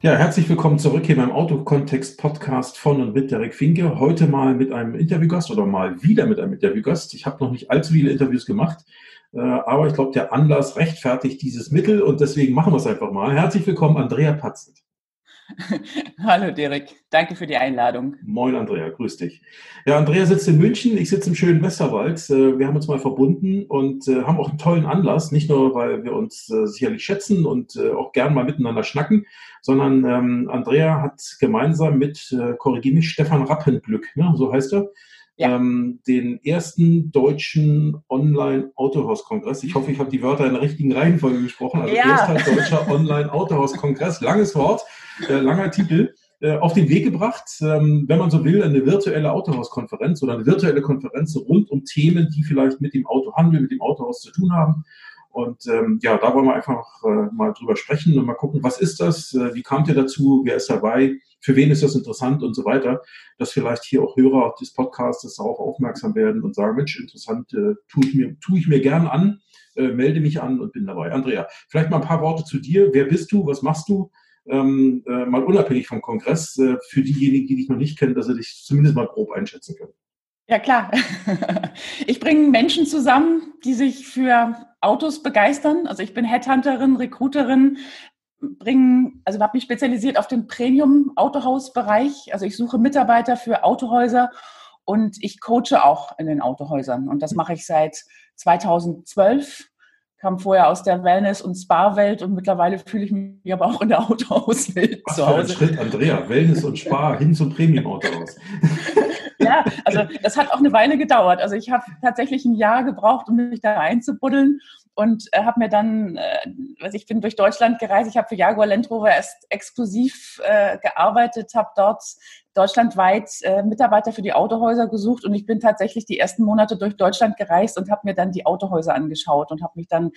Ja, herzlich willkommen zurück hier beim Autokontext Podcast von und mit Derek Finke. Heute mal mit einem Interviewgast oder mal wieder mit einem Interviewgast. Ich habe noch nicht allzu viele Interviews gemacht, äh, aber ich glaube, der Anlass rechtfertigt dieses Mittel und deswegen machen wir es einfach mal. Herzlich willkommen, Andrea Patzelt. Hallo Derek, danke für die Einladung. Moin Andrea, grüß dich. Ja, Andrea sitzt in München, ich sitze im schönen Westerwald. Äh, wir haben uns mal verbunden und äh, haben auch einen tollen Anlass, nicht nur, weil wir uns äh, sicherlich schätzen und auch gern mal miteinander schnacken, sondern ähm, Andrea hat gemeinsam mit, korrigiere mich, Stefan Rappenglück, ne, so heißt er, ja. ähm, den ersten deutschen Online-Autohaus-Kongress. Ich hoffe, ich habe die Wörter in der richtigen Reihenfolge gesprochen. Also ja. erster deutscher Online-Autohaus-Kongress. Langes Wort, äh, langer Titel äh, auf den Weg gebracht, ähm, wenn man so will, eine virtuelle Autohaus-Konferenz oder eine virtuelle Konferenz rund um Themen, die vielleicht mit dem Autohandel, mit dem Autohaus zu tun haben. Und ähm, ja, da wollen wir einfach äh, mal drüber sprechen und mal gucken, was ist das, äh, wie kam ihr dazu, wer ist dabei, für wen ist das interessant und so weiter, dass vielleicht hier auch Hörer des Podcasts darauf aufmerksam werden und sagen, Mensch, interessant, äh, tue ich mir, tue ich mir gern an, äh, melde mich an und bin dabei. Andrea, vielleicht mal ein paar Worte zu dir. Wer bist du? Was machst du? Ähm, äh, mal unabhängig vom Kongress, äh, für diejenigen, die dich noch nicht kennen, dass sie dich zumindest mal grob einschätzen können. Ja, klar. Ich bringe Menschen zusammen, die sich für Autos begeistern. Also ich bin Headhunterin, Recruiterin, bringen, also habe mich spezialisiert auf den Premium-Autohaus-Bereich. Also ich suche Mitarbeiter für Autohäuser und ich coache auch in den Autohäusern. Und das mache ich seit 2012. Kam vorher aus der Wellness- und Spa-Welt und mittlerweile fühle ich mich aber auch in der Autohauswelt zu Hause. Schritt, Andrea. Wellness und Spa hin zum Premium-Autohaus. ja, also das hat auch eine Weile gedauert. Also ich habe tatsächlich ein Jahr gebraucht, um mich da einzubuddeln und äh, habe mir dann, äh, also ich bin durch Deutschland gereist, ich habe für Jaguar Land Rover erst exklusiv äh, gearbeitet, habe dort deutschlandweit äh, Mitarbeiter für die Autohäuser gesucht und ich bin tatsächlich die ersten Monate durch Deutschland gereist und habe mir dann die Autohäuser angeschaut und habe mich dann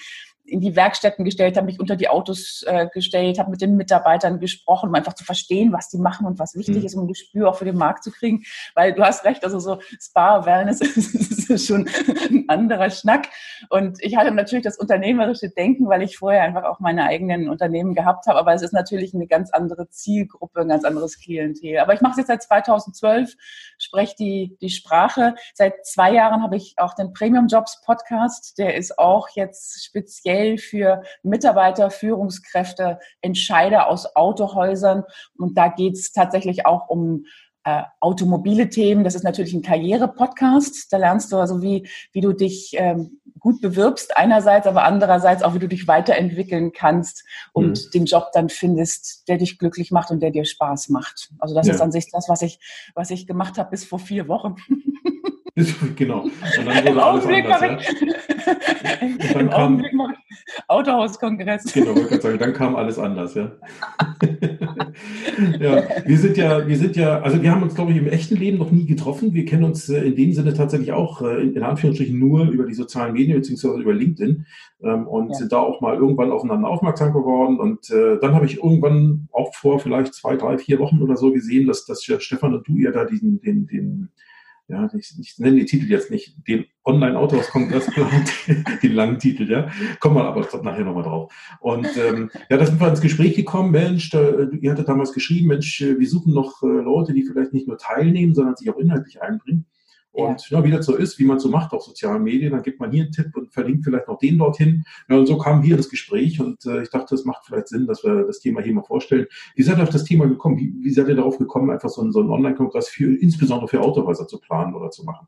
in die Werkstätten gestellt, habe mich unter die Autos äh, gestellt, habe mit den Mitarbeitern gesprochen, um einfach zu verstehen, was die machen und was wichtig mhm. ist, um ein Gespür auch für den Markt zu kriegen. Weil du hast recht, also so Spa, Wellness ist schon ein anderer Schnack. Und ich hatte natürlich das unternehmerische Denken, weil ich vorher einfach auch meine eigenen Unternehmen gehabt habe. Aber es ist natürlich eine ganz andere Zielgruppe, ein ganz anderes Klientel. Aber ich mache es jetzt seit 2012, spreche die, die Sprache. Seit zwei Jahren habe ich auch den Premium Jobs Podcast. Der ist auch jetzt speziell für Mitarbeiter, Führungskräfte, Entscheider aus Autohäusern. Und da geht es tatsächlich auch um äh, automobile Themen. Das ist natürlich ein Karriere-Podcast. Da lernst du also, wie, wie du dich ähm, gut bewirbst einerseits, aber andererseits auch, wie du dich weiterentwickeln kannst und mhm. den Job dann findest, der dich glücklich macht und der dir Spaß macht. Also das ja. ist an sich das, was ich, was ich gemacht habe bis vor vier Wochen. genau. Und dann wurde alles anders, ja? Und dann kam, Autohauskongress. Genau, ich sagen, dann kam alles anders, ja. ja. Wir sind ja, wir sind ja, also wir haben uns, glaube ich, im echten Leben noch nie getroffen. Wir kennen uns äh, in dem Sinne tatsächlich auch äh, in, Anführungsstrichen nur über die sozialen Medien beziehungsweise über LinkedIn ähm, und ja. sind da auch mal irgendwann aufeinander aufmerksam geworden. Und äh, dann habe ich irgendwann auch vor vielleicht zwei, drei, vier Wochen oder so gesehen, dass, dass Stefan und du ja da diesen, den, den ja, ich, ich nenne die Titel jetzt nicht, den Online-Autohaus-Kongress den langen Titel, ja, kommen wir aber nachher nochmal drauf. Und ähm, ja, da sind wir ins Gespräch gekommen, Mensch, da, ihr hattet damals geschrieben, Mensch, wir suchen noch äh, Leute, die vielleicht nicht nur teilnehmen, sondern sich auch inhaltlich einbringen. Und ja. ja. wie das so ist, wie man so macht auf sozialen Medien, dann gibt man hier einen Tipp und verlinkt vielleicht noch den dorthin. Ja, und so kam hier das Gespräch und äh, ich dachte, es macht vielleicht Sinn, dass wir das Thema hier mal vorstellen. Wie seid ihr auf das Thema gekommen? Wie, wie seid ihr darauf gekommen, einfach so einen, so einen Online-Kongress für, insbesondere für Autohäuser zu planen oder zu machen?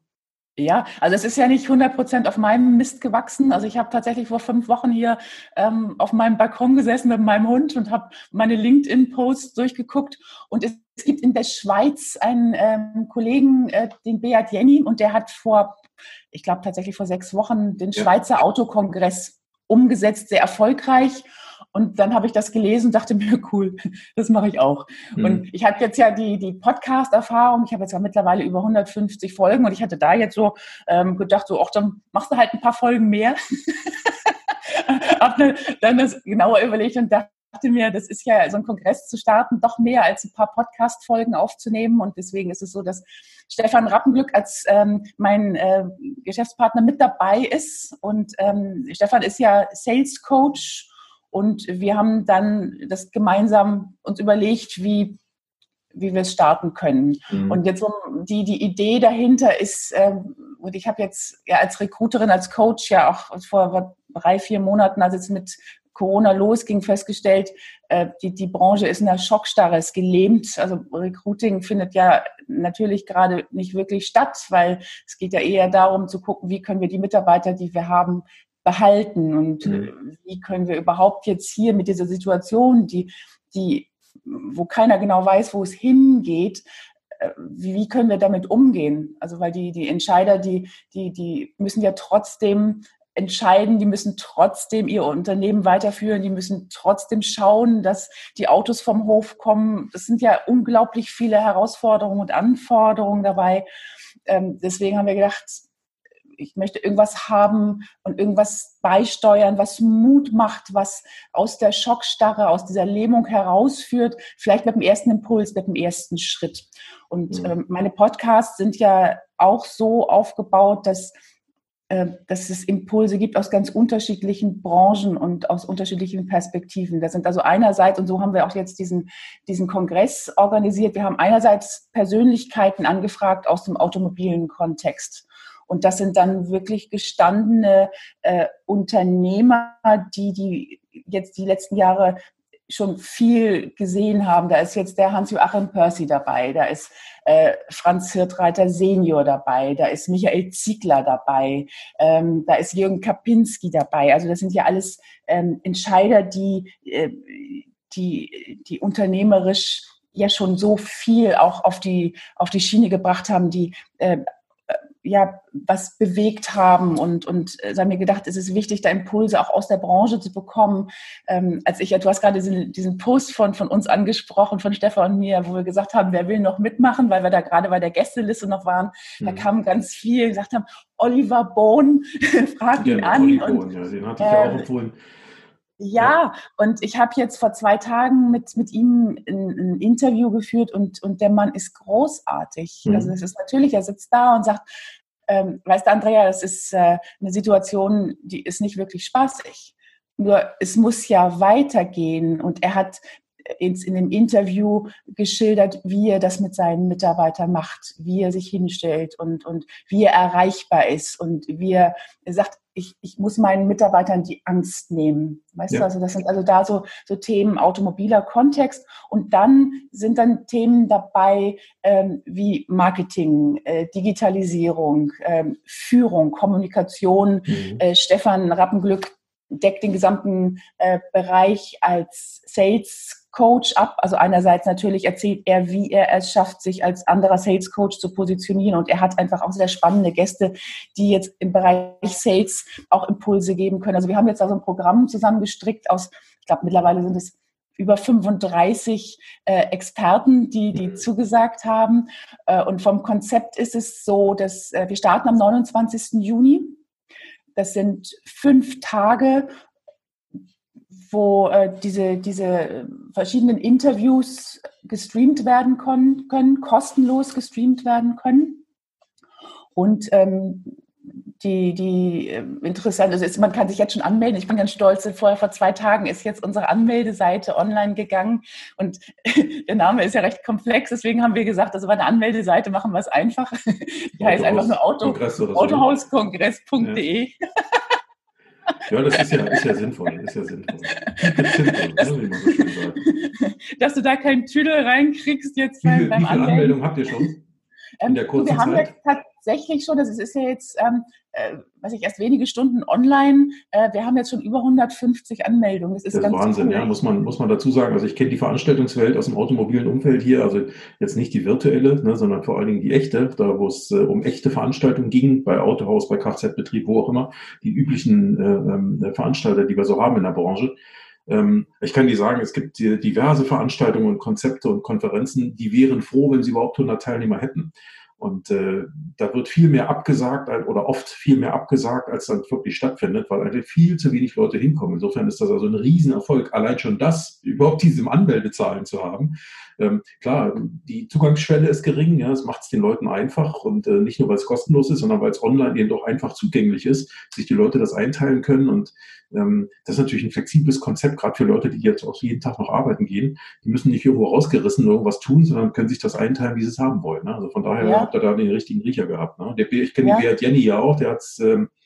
Ja, also es ist ja nicht 100 Prozent auf meinem Mist gewachsen. Also ich habe tatsächlich vor fünf Wochen hier ähm, auf meinem Balkon gesessen mit meinem Hund und habe meine LinkedIn-Posts durchgeguckt. Und es, es, gibt in der Schweiz einen ähm, Kollegen, äh, den Beat Jenny, und der hat vor, ich glaube tatsächlich vor sechs Wochen den ja. Schweizer Autokongress umgesetzt, sehr erfolgreich. Und dann habe ich das gelesen und dachte mir, cool, das mache ich auch. Mhm. Und ich hatte jetzt ja die, die Podcast-Erfahrung. Ich habe jetzt ja mittlerweile über 150 Folgen und ich hatte da jetzt so ähm, gedacht, so, ach, dann machst du halt ein paar Folgen mehr. habe dann das genauer überlegt und dachte, mir, das ist ja so ein Kongress zu starten, doch mehr als ein paar Podcast-Folgen aufzunehmen. Und deswegen ist es so, dass Stefan Rappenglück als ähm, mein äh, Geschäftspartner mit dabei ist. Und ähm, Stefan ist ja Sales Coach. Und wir haben dann das gemeinsam uns überlegt, wie wie wir es starten können. Mhm. Und jetzt die, die Idee dahinter ist, äh, und ich habe jetzt ja als Recruiterin, als Coach ja auch vor drei, vier Monaten, als es mit Corona losging, festgestellt, äh, die, die Branche ist in der Schockstarre, ist gelähmt. Also Recruiting findet ja natürlich gerade nicht wirklich statt, weil es geht ja eher darum zu gucken, wie können wir die Mitarbeiter, die wir haben, behalten und mhm. wie können wir überhaupt jetzt hier mit dieser Situation, die, die, wo keiner genau weiß, wo es hingeht, äh, wie, wie können wir damit umgehen? Also weil die, die Entscheider, die, die, die müssen ja trotzdem entscheiden, die müssen trotzdem ihr Unternehmen weiterführen, die müssen trotzdem schauen, dass die Autos vom Hof kommen. Das sind ja unglaublich viele Herausforderungen und Anforderungen dabei. Ähm, deswegen haben wir gedacht, ich möchte irgendwas haben und irgendwas beisteuern, was Mut macht, was aus der Schockstarre, aus dieser Lähmung herausführt, vielleicht mit dem ersten Impuls, mit dem ersten Schritt. Und mhm. ähm, meine Podcasts sind ja auch so aufgebaut, dass äh, dass es Impulse gibt aus ganz unterschiedlichen Branchen und aus unterschiedlichen Perspektiven. Das sind also einerseits, und so haben wir auch jetzt diesen, diesen Kongress organisiert, wir haben einerseits Persönlichkeiten angefragt aus dem automobilen Kontext. Und das sind dann wirklich gestandene äh, Unternehmer, die, die jetzt die letzten Jahre schon viel gesehen haben. Da ist jetzt der Hans-Joachim Percy dabei, da ist äh, Franz Hirtreiter Senior dabei, da ist Michael Ziegler dabei, ähm, da ist Jürgen Kapinski dabei. Also das sind ja alles ähm, Entscheider, die, äh, die, die unternehmerisch ja schon so viel auch auf die, auf die Schiene gebracht haben, die äh, ja, was bewegt haben und, und äh, haben mir gedacht, es ist wichtig, da Impulse auch aus der Branche zu bekommen. Ähm, als ich, du hast gerade diesen, diesen Post von, von uns angesprochen, von Stefan und mir, wo wir gesagt haben, wer will noch mitmachen, weil wir da gerade bei der Gästeliste noch waren. Mhm. Da kamen ganz viele, gesagt haben, Oliver Bohn, frag ihn ja, an. Oliver Bohn, ja, den hatte ich ja auch äh, empfohlen. Ja, und ich habe jetzt vor zwei Tagen mit, mit ihm ein, ein, Interview geführt und, und der Mann ist großartig. Mhm. Also es ist natürlich, er sitzt da und sagt, ähm, weißt du, Andrea, das ist äh, eine Situation, die ist nicht wirklich spaßig. Nur es muss ja weitergehen und er hat in, in dem Interview geschildert, wie er das mit seinen Mitarbeitern macht, wie er sich hinstellt und, und wie er erreichbar ist und wie er, er sagt, ich, ich muss meinen Mitarbeitern die Angst nehmen. Weißt ja. du, also das sind also da so, so Themen automobiler Kontext. Und dann sind dann Themen dabei ähm, wie Marketing, äh, Digitalisierung, ähm, Führung, Kommunikation. Mhm. Äh, Stefan Rappenglück deckt den gesamten äh, Bereich als Sales Coach ab. Also einerseits natürlich erzählt er, wie er es schafft, sich als anderer Sales Coach zu positionieren. Und er hat einfach auch sehr spannende Gäste, die jetzt im Bereich Sales auch Impulse geben können. Also wir haben jetzt da so ein Programm zusammengestrickt aus, ich glaube mittlerweile sind es über 35 äh, Experten, die, die mhm. zugesagt haben. Äh, und vom Konzept ist es so, dass äh, wir starten am 29. Juni. Das sind fünf Tage, wo äh, diese, diese verschiedenen Interviews gestreamt werden können, können kostenlos gestreamt werden können. Und ähm, die, die äh, interessant also ist, man kann sich jetzt schon anmelden. Ich bin ganz stolz, vorher vor zwei Tagen ist jetzt unsere Anmeldeseite online gegangen und der Name ist ja recht komplex, deswegen haben wir gesagt, also bei der Anmeldeseite machen wir es einfach. Die heißt einfach nur Auto, autohauskongress.de. Ja. Ja, das ist ja, ist ja sinnvoll. Ist ja sinnvoll. sinnvoll das, ne, Dass du da keinen Tüdel reinkriegst jetzt beim, viele Anmeldungen habt ihr schon? In ähm, der kurzen wir haben Zeit? jetzt tatsächlich schon, das ist ja jetzt, ähm, äh, weiß ich, erst wenige Stunden online. Äh, wir haben jetzt schon über 150 Anmeldungen. Das ist, das ist Wahnsinn, cool. ja, muss man, muss man dazu sagen. Also ich kenne die Veranstaltungswelt aus dem automobilen Umfeld hier, also jetzt nicht die virtuelle, ne, sondern vor allen Dingen die echte, da wo es äh, um echte Veranstaltungen ging, bei Autohaus, bei Kfz-Betrieb, wo auch immer, die üblichen äh, ähm, Veranstalter, die wir so haben in der Branche. Ähm, ich kann dir sagen, es gibt diverse Veranstaltungen und Konzepte und Konferenzen, die wären froh, wenn sie überhaupt 100 Teilnehmer hätten. Und äh, da wird viel mehr abgesagt oder oft viel mehr abgesagt, als dann wirklich stattfindet, weil einfach viel zu wenig Leute hinkommen. Insofern ist das also ein Riesenerfolg, allein schon das, überhaupt diese Anmeldezahlen zu haben. Ähm, klar, die Zugangsschwelle ist gering, ja, es macht es den Leuten einfach und äh, nicht nur, weil es kostenlos ist, sondern weil es online eben doch einfach zugänglich ist, sich die Leute das einteilen können und ähm, das ist natürlich ein flexibles Konzept, gerade für Leute, die jetzt auch jeden Tag noch arbeiten gehen. Die müssen nicht irgendwo rausgerissen irgendwas tun, sondern können sich das einteilen, wie sie es haben wollen. Ne? Also von daher ja. habt ihr da den richtigen Riecher gehabt. Ne? Der, ich kenne ja. Beat Jenny ja auch, der hat's, ähm, äh,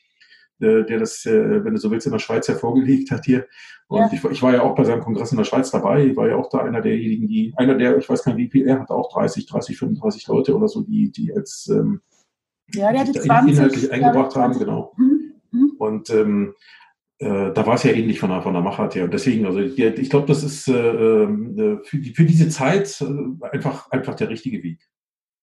der das, äh, wenn du so willst, in der Schweiz hervorgelegt hat hier. Und ja. ich, ich, war ja auch bei seinem Kongress in der Schweiz dabei. Ich war ja auch da einer derjenigen, die, einer der, ich weiß gar nicht, wie viel, er hat auch 30, 30, 35 Leute oder so, die, die als ähm, ja, der hatte 20, inhaltlich eingebracht haben, genau. Mhm. Mhm. Und ähm, äh, da war es ja ähnlich von der, von der Machart her. Und deswegen, also ich, ich glaube, das ist äh, äh, für, die, für diese Zeit äh, einfach, einfach der richtige Weg.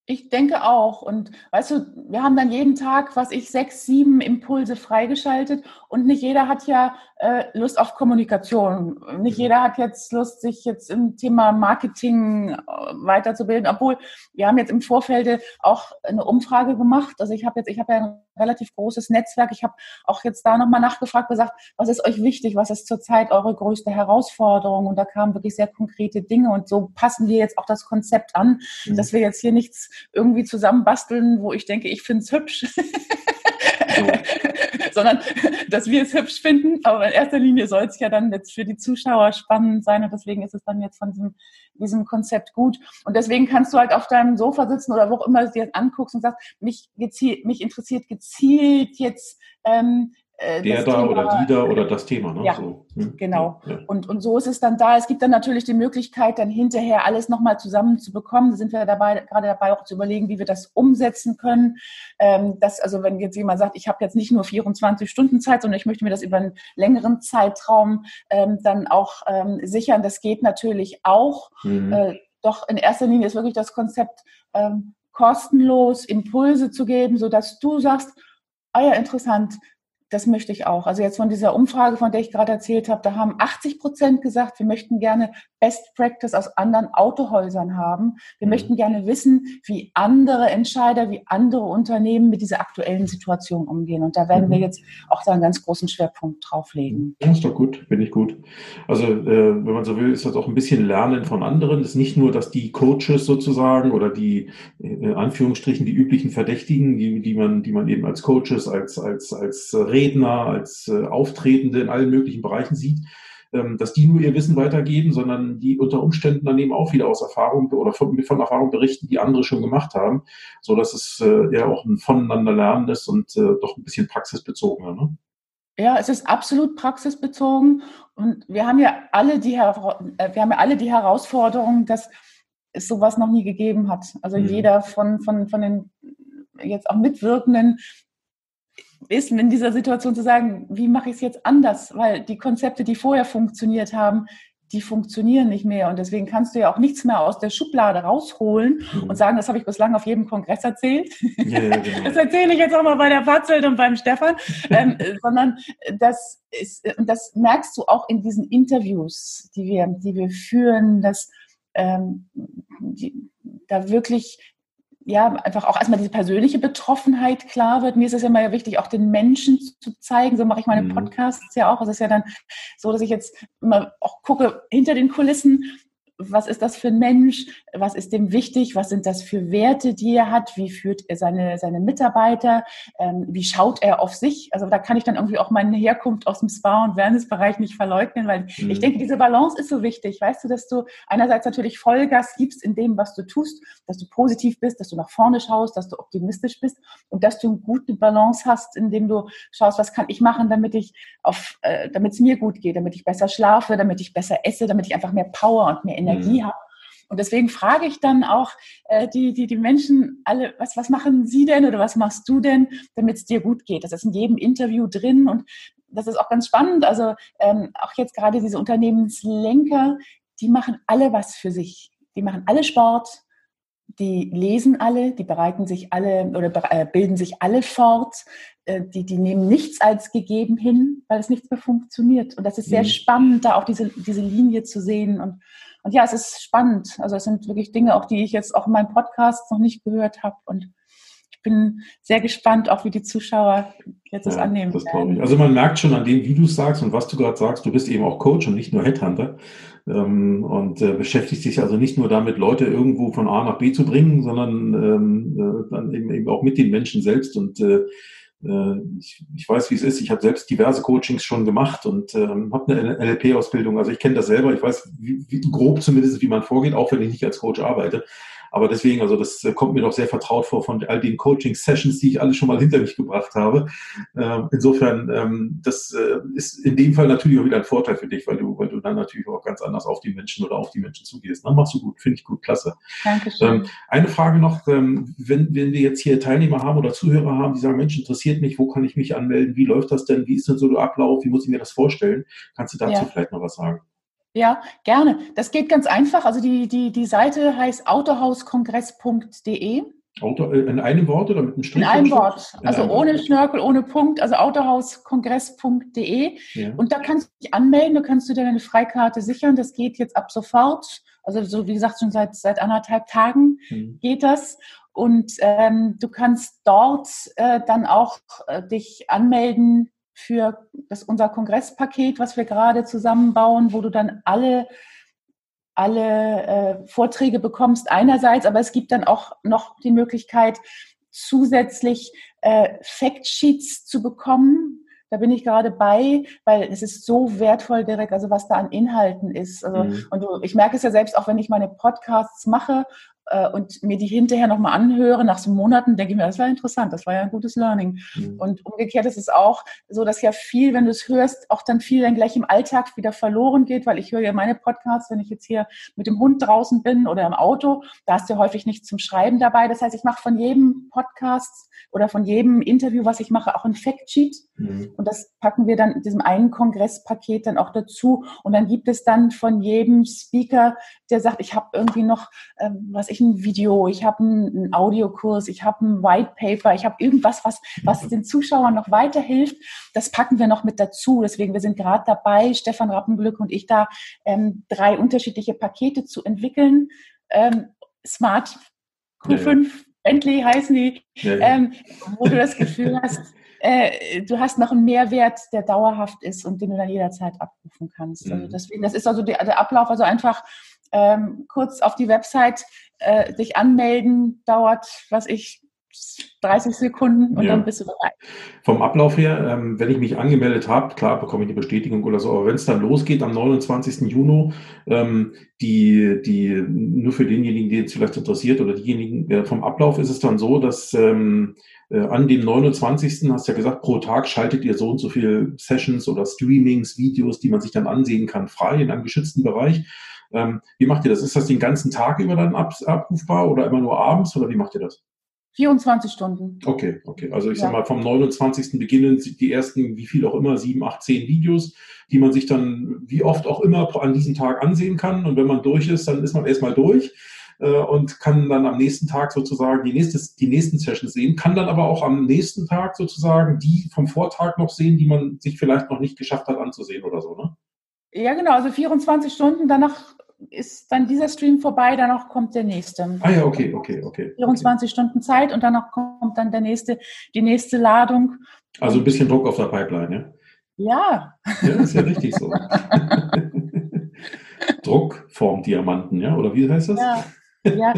Ich denke auch. Und weißt du, wir haben dann jeden Tag, was ich, sechs, sieben Impulse freigeschaltet. Und nicht jeder hat ja äh, Lust auf Kommunikation. Nicht jeder hat jetzt Lust, sich jetzt im Thema Marketing äh, weiterzubilden. Obwohl wir haben jetzt im Vorfeld auch eine Umfrage gemacht. Also ich habe jetzt, ich habe ja ein relativ großes Netzwerk. Ich habe auch jetzt da nochmal nachgefragt, gesagt, was ist euch wichtig? Was ist zurzeit eure größte Herausforderung? Und da kamen wirklich sehr konkrete Dinge. Und so passen wir jetzt auch das Konzept an, mhm. dass wir jetzt hier nichts irgendwie zusammenbasteln, wo ich denke, ich finde es hübsch. sondern dass wir es hübsch finden. Aber in erster Linie soll es ja dann jetzt für die Zuschauer spannend sein und deswegen ist es dann jetzt von diesem, diesem Konzept gut. Und deswegen kannst du halt auf deinem Sofa sitzen oder wo auch immer du dir das anguckst und sagst, mich, gezielt, mich interessiert gezielt jetzt ähm, äh, der da Thema, oder die da oder das Thema. Ne? Ja, so. hm? genau. Ja. Und, und so ist es dann da. Es gibt dann natürlich die Möglichkeit, dann hinterher alles nochmal zusammenzubekommen. Da sind wir dabei, gerade dabei auch zu überlegen, wie wir das umsetzen können. Ähm, dass, also wenn jetzt jemand sagt, ich habe jetzt nicht nur 24 Stunden Zeit, sondern ich möchte mir das über einen längeren Zeitraum ähm, dann auch ähm, sichern, das geht natürlich auch. Mhm. Äh, doch in erster Linie ist wirklich das Konzept, ähm, kostenlos Impulse zu geben, sodass du sagst, ah ja, interessant, das möchte ich auch. Also jetzt von dieser Umfrage, von der ich gerade erzählt habe, da haben 80 Prozent gesagt, wir möchten gerne Best Practice aus anderen Autohäusern haben. Wir mhm. möchten gerne wissen, wie andere Entscheider, wie andere Unternehmen mit dieser aktuellen Situation umgehen. Und da werden mhm. wir jetzt auch da einen ganz großen Schwerpunkt drauflegen. Das ist doch gut, finde ich gut. Also äh, wenn man so will, ist das auch ein bisschen Lernen von anderen. Es ist nicht nur, dass die Coaches sozusagen oder die äh, in Anführungsstrichen die üblichen Verdächtigen, die, die man, die man eben als Coaches, als als als Redner, als äh, Auftretende in allen möglichen Bereichen sieht, ähm, dass die nur ihr Wissen weitergeben, sondern die unter Umständen dann eben auch wieder aus Erfahrung oder von, von Erfahrung berichten, die andere schon gemacht haben, so dass es äh, ja auch ein voneinander ist und äh, doch ein bisschen praxisbezogener. Ne? Ja, es ist absolut praxisbezogen und wir haben ja alle die, äh, wir haben ja alle die Herausforderung, dass es sowas noch nie gegeben hat. Also mhm. jeder von, von, von den jetzt auch Mitwirkenden ist in dieser Situation zu sagen, wie mache ich es jetzt anders? Weil die Konzepte, die vorher funktioniert haben, die funktionieren nicht mehr. Und deswegen kannst du ja auch nichts mehr aus der Schublade rausholen mhm. und sagen, das habe ich bislang auf jedem Kongress erzählt. Ja, ja, genau. Das erzähle ich jetzt auch mal bei der Patzelt und beim Stefan. ähm, sondern das ist, und das merkst du auch in diesen Interviews, die wir, die wir führen, dass ähm, die, da wirklich ja, einfach auch erstmal diese persönliche Betroffenheit klar wird. Mir ist es ja immer wichtig, auch den Menschen zu zeigen. So mache ich meine mhm. Podcasts ja auch. Es ist ja dann so, dass ich jetzt immer auch gucke hinter den Kulissen, was ist das für ein Mensch, was ist dem wichtig, was sind das für Werte, die er hat, wie führt er seine, seine Mitarbeiter, ähm, wie schaut er auf sich. Also da kann ich dann irgendwie auch meine Herkunft aus dem Spa- und Wellnessbereich nicht verleugnen, weil mhm. ich denke, diese Balance ist so wichtig. Weißt du, dass du einerseits natürlich Vollgas gibst in dem, was du tust, dass du positiv bist, dass du nach vorne schaust, dass du optimistisch bist und dass du eine gute Balance hast, indem du schaust, was kann ich machen, damit ich auf, äh, damit es mir gut geht, damit ich besser schlafe, damit ich besser esse, damit ich einfach mehr Power und mehr Energie mhm. habe. Und deswegen frage ich dann auch äh, die, die, die Menschen alle, was, was machen sie denn oder was machst du denn, damit es dir gut geht? Das ist in jedem Interview drin und das ist auch ganz spannend. Also ähm, auch jetzt gerade diese Unternehmenslenker, die machen alle was für sich. Die machen alle Sport, die lesen alle, die bereiten sich alle oder äh, bilden sich alle fort, äh, die, die nehmen nichts als gegeben hin, weil es nichts mehr funktioniert. Und das ist sehr mhm. spannend, da auch diese, diese Linie zu sehen. Und, und ja, es ist spannend. Also es sind wirklich Dinge, auch die ich jetzt auch in meinem Podcast noch nicht gehört habe. Und ich bin sehr gespannt, auch wie die Zuschauer jetzt das ja, annehmen. Das ich. Also man merkt schon an dem, wie du sagst und was du gerade sagst, du bist eben auch Coach und nicht nur Headhunter ähm, und äh, beschäftigt sich also nicht nur damit, Leute irgendwo von A nach B zu bringen, sondern ähm, äh, dann eben, eben auch mit den Menschen selbst und äh ich, ich weiß, wie es ist. Ich habe selbst diverse Coachings schon gemacht und ähm, habe eine NLP-Ausbildung. Also ich kenne das selber. Ich weiß wie, wie, grob zumindest, wie man vorgeht, auch wenn ich nicht als Coach arbeite. Aber deswegen, also das äh, kommt mir doch sehr vertraut vor von all den Coaching-Sessions, die ich alle schon mal hinter mich gebracht habe. Ähm, insofern, ähm, das äh, ist in dem Fall natürlich auch wieder ein Vorteil für dich, weil du, weil du dann natürlich auch ganz anders auf die Menschen oder auf die Menschen zugehst. Na, machst du gut, finde ich gut, klasse. Dankeschön. Ähm, eine Frage noch, wenn, wenn wir jetzt hier Teilnehmer haben oder Zuhörer haben, die sagen, Mensch, interessiert mich, wo kann ich mich anmelden, wie läuft das denn, wie ist denn so der Ablauf, wie muss ich mir das vorstellen? Kannst du dazu ja. vielleicht noch was sagen? Ja, gerne. Das geht ganz einfach. Also die, die, die Seite heißt autohauskongress.de. Auto, äh, in einem Wort oder mit einem Strich? In einem Wort. In also einem ohne Wort. Schnörkel, ohne Punkt. Also autohauskongress.de. Ja. Und da kannst du dich anmelden, da kannst du dir deine Freikarte sichern. Das geht jetzt ab sofort. Also so wie gesagt, schon seit, seit anderthalb Tagen mhm. geht das. Und ähm, du kannst dort äh, dann auch äh, dich anmelden für das, unser Kongresspaket, was wir gerade zusammenbauen, wo du dann alle, alle äh, Vorträge bekommst einerseits, aber es gibt dann auch noch die Möglichkeit, zusätzlich äh, Factsheets zu bekommen. Da bin ich gerade bei, weil es ist so wertvoll, direkt, also was da an Inhalten ist. Also, mhm. Und du, ich merke es ja selbst auch, wenn ich meine Podcasts mache äh, und mir die hinterher nochmal anhöre, nach so Monaten, denke ich mir, das war interessant, das war ja ein gutes Learning. Mhm. Und umgekehrt ist es auch so, dass ja viel, wenn du es hörst, auch dann viel dann gleich im Alltag wieder verloren geht, weil ich höre ja meine Podcasts, wenn ich jetzt hier mit dem Hund draußen bin oder im Auto, da hast du ja häufig nichts zum Schreiben dabei. Das heißt, ich mache von jedem Podcast oder von jedem Interview, was ich mache, auch ein Factsheet. Mhm. Und das packen wir dann in diesem einen Kongresspaket dann auch dazu. Und dann gibt es dann von jedem Speaker, der sagt, ich habe irgendwie noch, äh, was ich, ein Video, ich habe einen, Audiokurs, ich habe ein White Paper, ich habe irgendwas, was, was den Zuschauern noch weiterhilft. Das packen wir noch mit dazu. Deswegen, wir sind gerade dabei, Stefan Rappenglück und ich da ähm, drei unterschiedliche Pakete zu entwickeln. Ähm, Smart Q5 ja, ja. Bentley heißen die, ja, ähm, wo du das Gefühl hast, äh, du hast noch einen Mehrwert, der dauerhaft ist und den du dann jederzeit abrufen kannst. Also mhm. Also deswegen, das ist also der, der Ablauf, also einfach ähm, kurz auf die Website äh, dich anmelden, dauert, was ich, 30 Sekunden und ja. dann bist du bereit. Vom Ablauf her, ähm, wenn ich mich angemeldet habe, klar bekomme ich die Bestätigung oder so, aber wenn es dann losgeht am 29. Juni, ähm, die, die, nur für denjenigen, den es vielleicht interessiert oder diejenigen, äh, vom Ablauf ist es dann so, dass ähm, äh, an dem 29. hast du ja gesagt, pro Tag schaltet ihr so und so viele Sessions oder Streamings, Videos, die man sich dann ansehen kann, frei in einem geschützten Bereich. Ähm, wie macht ihr das? Ist das den ganzen Tag über dann ab, abrufbar oder immer nur abends oder wie macht ihr das? 24 Stunden. Okay, okay. Also ich ja. sag mal, vom 29. beginnen die ersten, wie viel auch immer, sieben, acht, zehn Videos, die man sich dann wie oft auch immer an diesem Tag ansehen kann. Und wenn man durch ist, dann ist man erstmal durch äh, und kann dann am nächsten Tag sozusagen die, nächste, die nächsten Sessions sehen, kann dann aber auch am nächsten Tag sozusagen die vom Vortag noch sehen, die man sich vielleicht noch nicht geschafft hat anzusehen oder so, ne? Ja, genau, also 24 Stunden, danach ist dann dieser Stream vorbei, danach kommt der nächste. Ah ja, okay, okay, okay. 24 okay. Stunden Zeit und danach kommt dann der nächste, die nächste Ladung. Also ein bisschen Druck auf der Pipeline, ja? Ja. Ja, ist ja richtig so. Druck formt Diamanten, ja? Oder wie heißt das? Ja. Ja,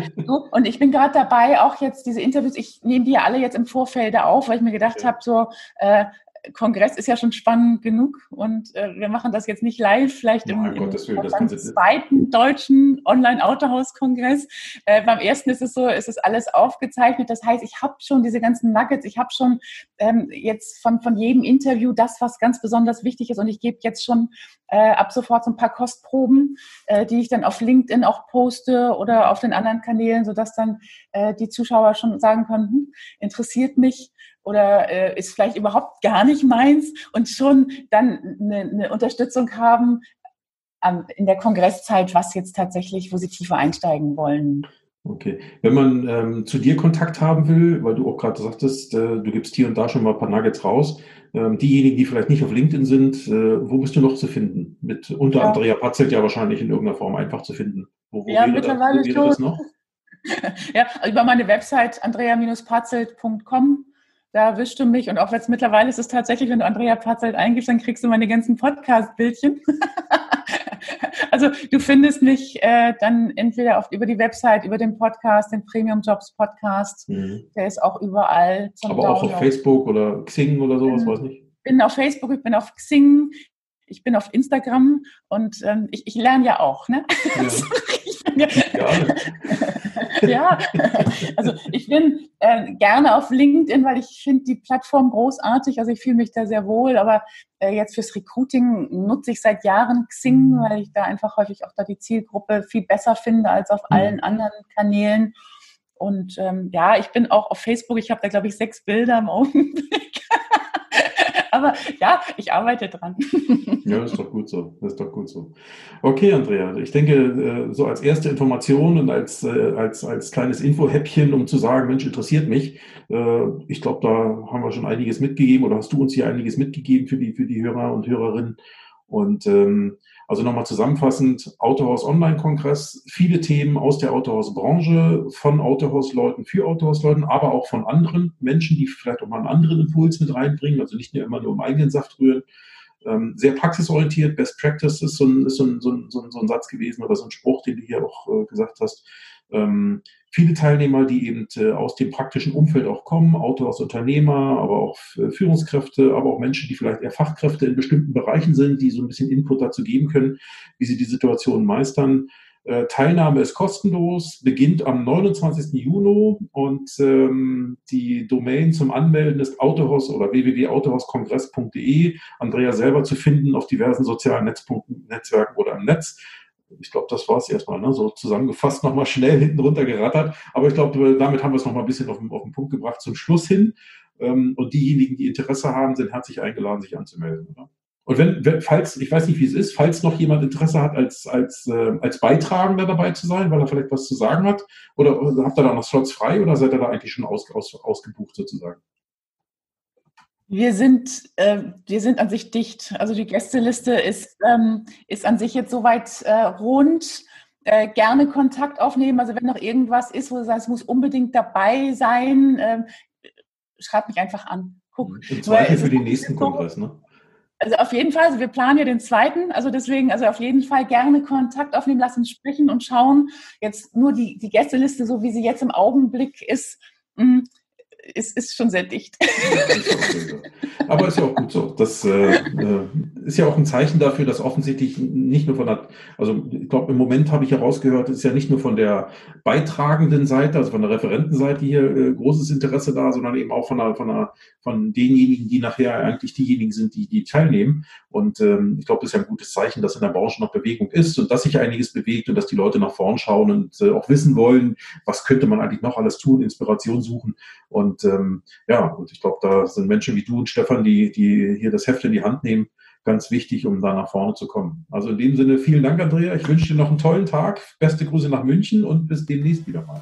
und ich bin gerade dabei, auch jetzt diese Interviews, ich nehme die ja alle jetzt im Vorfeld auf, weil ich mir gedacht ja. habe, so, äh, Kongress ist ja schon spannend genug und äh, wir machen das jetzt nicht live, vielleicht im, im Willen, zweiten deutschen Online-Autohaus-Kongress. Äh, beim ersten ist es so, ist es alles aufgezeichnet. Das heißt, ich habe schon diese ganzen Nuggets, ich habe schon ähm, jetzt von, von jedem Interview das, was ganz besonders wichtig ist und ich gebe jetzt schon äh, ab sofort so ein paar Kostproben, äh, die ich dann auf LinkedIn auch poste oder auf den anderen Kanälen, sodass dann äh, die Zuschauer schon sagen können, hm, interessiert mich oder äh, ist vielleicht überhaupt gar nicht meins und schon dann eine, eine Unterstützung haben ähm, in der Kongresszeit, was jetzt tatsächlich, wo sie tiefer einsteigen wollen. Okay. Wenn man ähm, zu dir Kontakt haben will, weil du auch gerade sagtest, äh, du gibst hier und da schon mal ein paar Nuggets raus, ähm, diejenigen, die vielleicht nicht auf LinkedIn sind, äh, wo bist du noch zu finden? Mit unter ja. Andrea Patzelt ja wahrscheinlich in irgendeiner Form einfach zu finden. Wo, wo ja, mittlerweile da, wo das noch? ja, über meine Website andrea-patzelt.com da erwischst du mich. Und auch jetzt mittlerweile ist es tatsächlich, wenn du Andrea Patzelt eingibst, dann kriegst du meine ganzen Podcast-Bildchen. also du findest mich äh, dann entweder auf, über die Website, über den Podcast, den Premium Jobs Podcast. Mhm. Der ist auch überall zum Aber Download. auch auf Facebook oder Xing oder sowas, mhm. weiß nicht. Ich bin auf Facebook, ich bin auf Xing, ich bin auf Instagram und ähm, ich, ich lerne ja auch. Ne? Ja. ja. ja, also ich bin äh, gerne auf LinkedIn, weil ich finde die Plattform großartig. Also ich fühle mich da sehr wohl, aber äh, jetzt fürs Recruiting nutze ich seit Jahren Xing, mhm. weil ich da einfach häufig auch da die Zielgruppe viel besser finde als auf mhm. allen anderen Kanälen. Und ähm, ja, ich bin auch auf Facebook. Ich habe da, glaube ich, sechs Bilder im Augenblick. Aber ja, ich arbeite dran. Ja, ist doch gut so. Ist doch gut so. Okay, Andrea, ich denke, äh, so als erste Information und als, äh, als, als kleines Infohäppchen, um zu sagen, Mensch, interessiert mich. Äh, ich glaube, da haben wir schon einiges mitgegeben oder hast du uns hier einiges mitgegeben für die, für die Hörer und Hörerinnen. Und ähm, also nochmal zusammenfassend, Autohaus Online-Kongress, viele Themen aus der Autohausbranche, von Autohausleuten für Autohausleuten, aber auch von anderen Menschen, die vielleicht auch mal einen anderen Impuls mit reinbringen, also nicht immer nur im eigenen Saft rühren. Ähm, sehr praxisorientiert, Best Practice ist so ein, ist so ein, so ein, so ein Satz gewesen oder so ein Spruch, den du hier auch äh, gesagt hast. Ähm, viele Teilnehmer, die eben äh, aus dem praktischen Umfeld auch kommen, Autos, Unternehmer, aber auch äh, Führungskräfte, aber auch Menschen, die vielleicht eher Fachkräfte in bestimmten Bereichen sind, die so ein bisschen Input dazu geben können, wie sie die Situation meistern. Äh, Teilnahme ist kostenlos, beginnt am 29. Juni und ähm, die Domain zum Anmelden ist Autohaus oder www.autohauskongress.de. Andrea selber zu finden auf diversen sozialen Netzwerken oder im Netz ich glaube, das war es erstmal, ne? so zusammengefasst nochmal schnell hinten runter gerattert. Aber ich glaube, damit haben wir es nochmal ein bisschen auf den, auf den Punkt gebracht zum Schluss hin. Ähm, und diejenigen, die Interesse haben, sind herzlich eingeladen, sich anzumelden. Oder? Und wenn, wenn, falls, ich weiß nicht, wie es ist, falls noch jemand Interesse hat, als, als, äh, als Beitragender dabei zu sein, weil er vielleicht was zu sagen hat, oder, oder habt ihr da noch Slots frei oder seid ihr da eigentlich schon aus, aus, ausgebucht sozusagen? Wir sind, äh, wir sind an sich dicht. Also die Gästeliste ist, ähm, ist an sich jetzt soweit äh, rund. Äh, gerne Kontakt aufnehmen. Also wenn noch irgendwas ist, wo du sagst, es muss unbedingt dabei sein, äh, schreib mich einfach an. Guck. Im Zweifel für den nächsten Kongress, ne? Also auf jeden Fall, also wir planen ja den zweiten, also deswegen, also auf jeden Fall gerne Kontakt aufnehmen, lassen sprechen und schauen. Jetzt nur die, die Gästeliste, so wie sie jetzt im Augenblick ist, mh, hm, ist, schon sehr dicht. Aber ist ja auch gut so. Das äh, äh, ist ja auch ein Zeichen dafür, dass offensichtlich nicht nur von der, also ich glaube, im Moment habe ich herausgehört, es ist ja nicht nur von der beitragenden Seite, also von der Referentenseite hier äh, großes Interesse da, sondern eben auch von, der, von, der, von denjenigen, die nachher eigentlich diejenigen sind, die, die teilnehmen. Und ähm, ich glaube, das ist ja ein gutes Zeichen, dass in der Branche noch Bewegung ist und dass sich einiges bewegt und dass die Leute nach vorn schauen und äh, auch wissen wollen, was könnte man eigentlich noch alles tun, Inspiration suchen. Und ähm, ja, und ich glaube, da sind Menschen wie du und Stefan, die, die hier das Heft in die Hand nehmen, ganz wichtig, um da nach vorne zu kommen. Also in dem Sinne, vielen Dank, Andrea. Ich wünsche dir noch einen tollen Tag. Beste Grüße nach München und bis demnächst wieder mal.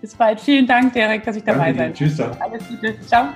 Bis bald. Vielen Dank, Derek, dass ich dabei Danke, bin. Tschüss dann. Alles Gute. Ciao.